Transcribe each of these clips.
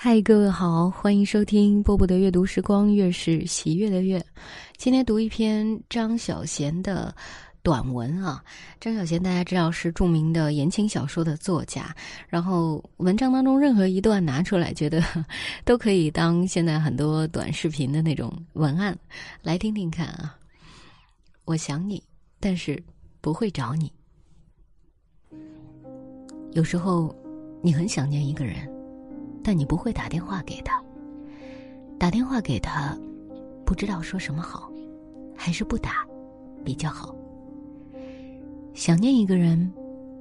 嗨，各位好，欢迎收听波波的阅读时光，月是喜悦的月。今天读一篇张小娴的短文啊。张小娴大家知道是著名的言情小说的作家，然后文章当中任何一段拿出来，觉得 都可以当现在很多短视频的那种文案来听听看啊。我想你，但是不会找你。有时候，你很想念一个人。但你不会打电话给他，打电话给他，不知道说什么好，还是不打比较好。想念一个人，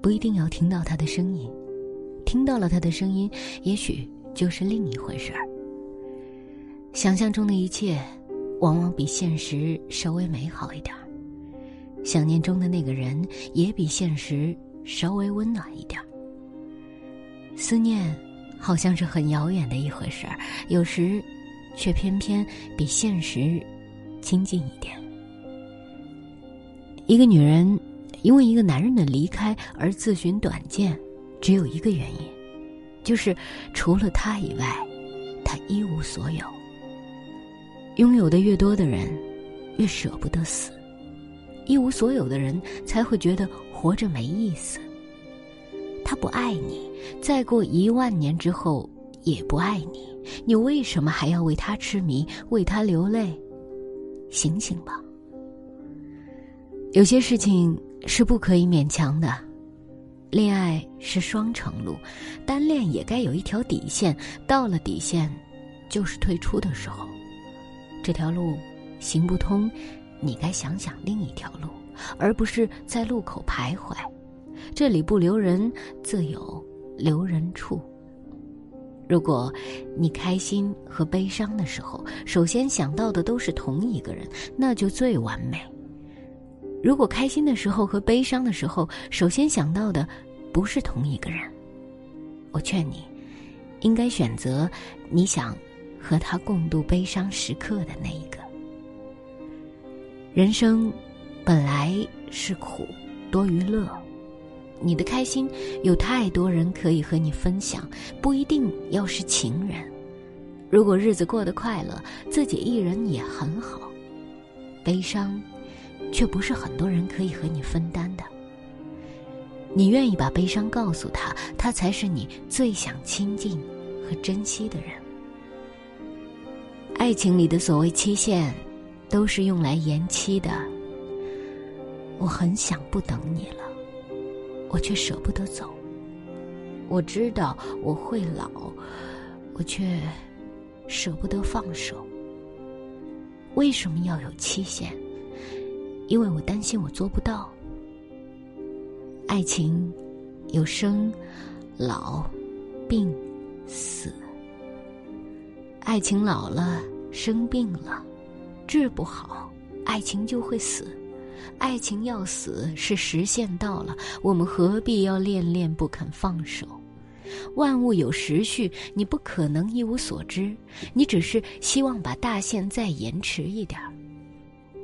不一定要听到他的声音，听到了他的声音，也许就是另一回事儿。想象中的一切，往往比现实稍微美好一点儿。想念中的那个人，也比现实稍微温暖一点儿。思念。好像是很遥远的一回事儿，有时，却偏偏比现实亲近一点。一个女人因为一个男人的离开而自寻短见，只有一个原因，就是除了他以外，她一无所有。拥有的越多的人，越舍不得死；一无所有的人，才会觉得活着没意思。他不爱你，再过一万年之后也不爱你，你为什么还要为他痴迷，为他流泪？醒醒吧！有些事情是不可以勉强的，恋爱是双程路，单恋也该有一条底线，到了底线，就是退出的时候。这条路行不通，你该想想另一条路，而不是在路口徘徊。这里不留人，自有留人处。如果你开心和悲伤的时候，首先想到的都是同一个人，那就最完美。如果开心的时候和悲伤的时候，首先想到的不是同一个人，我劝你，应该选择你想和他共度悲伤时刻的那一个。人生本来是苦多于乐。你的开心有太多人可以和你分享，不一定要是情人。如果日子过得快乐，自己一人也很好。悲伤，却不是很多人可以和你分担的。你愿意把悲伤告诉他，他才是你最想亲近和珍惜的人。爱情里的所谓期限，都是用来延期的。我很想不等你了。我却舍不得走。我知道我会老，我却舍不得放手。为什么要有期限？因为我担心我做不到。爱情有生、老、病、死。爱情老了，生病了，治不好，爱情就会死。爱情要死是时限到了，我们何必要恋恋不肯放手？万物有时序，你不可能一无所知，你只是希望把大限再延迟一点儿。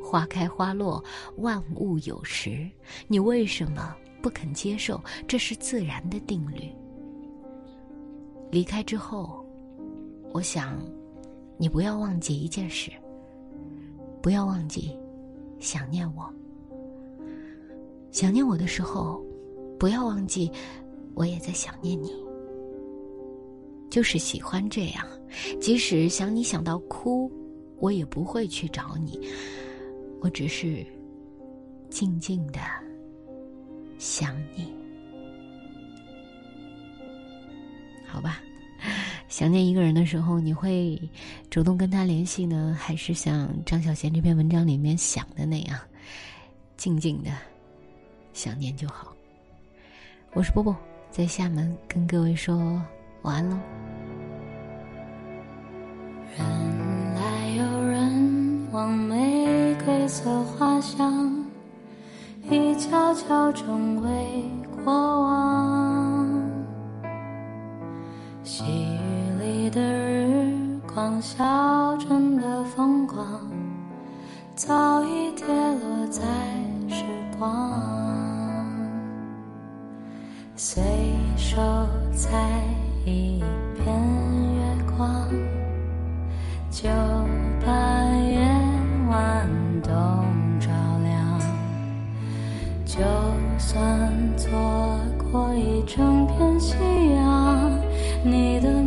花开花落，万物有时，你为什么不肯接受？这是自然的定律。离开之后，我想，你不要忘记一件事，不要忘记想念我。想念我的时候，不要忘记，我也在想念你。就是喜欢这样，即使想你想到哭，我也不会去找你，我只是静静的想你。好吧，想念一个人的时候，你会主动跟他联系呢，还是像张小娴这篇文章里面想的那样，静静的？想念就好。我是波波，在厦门跟各位说晚安喽。人来有人往，玫瑰色花香，一悄悄成为过往。细雨里的日光，小镇的风光，早已跌落在时光。随手采一片月光。就把夜晚都照亮。就算错过一整片夕阳，你的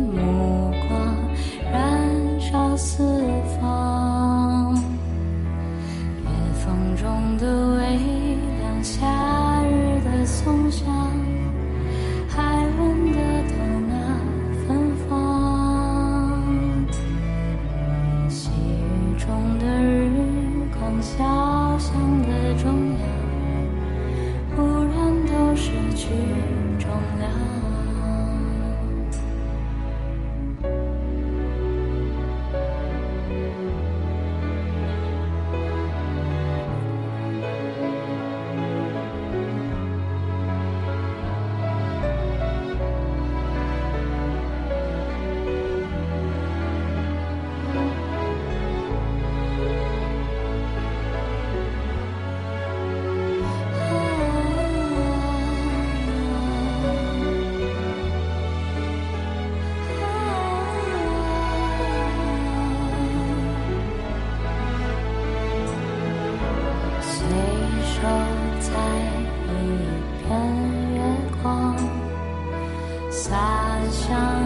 想，